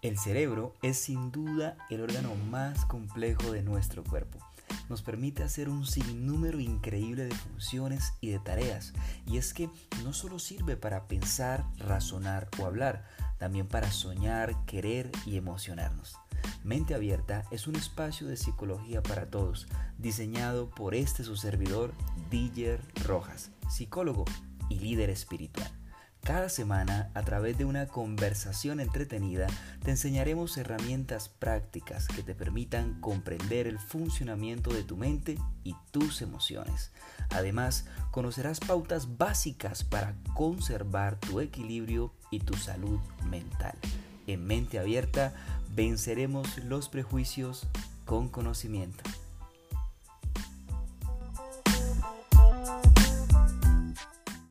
El cerebro es sin duda el órgano más complejo de nuestro cuerpo. Nos permite hacer un sinnúmero increíble de funciones y de tareas. Y es que no solo sirve para pensar, razonar o hablar, también para soñar, querer y emocionarnos. Mente Abierta es un espacio de psicología para todos, diseñado por este su servidor, Diller Rojas, psicólogo y líder espiritual. Cada semana, a través de una conversación entretenida, te enseñaremos herramientas prácticas que te permitan comprender el funcionamiento de tu mente y tus emociones. Además, conocerás pautas básicas para conservar tu equilibrio y tu salud mental. En mente abierta, venceremos los prejuicios con conocimiento.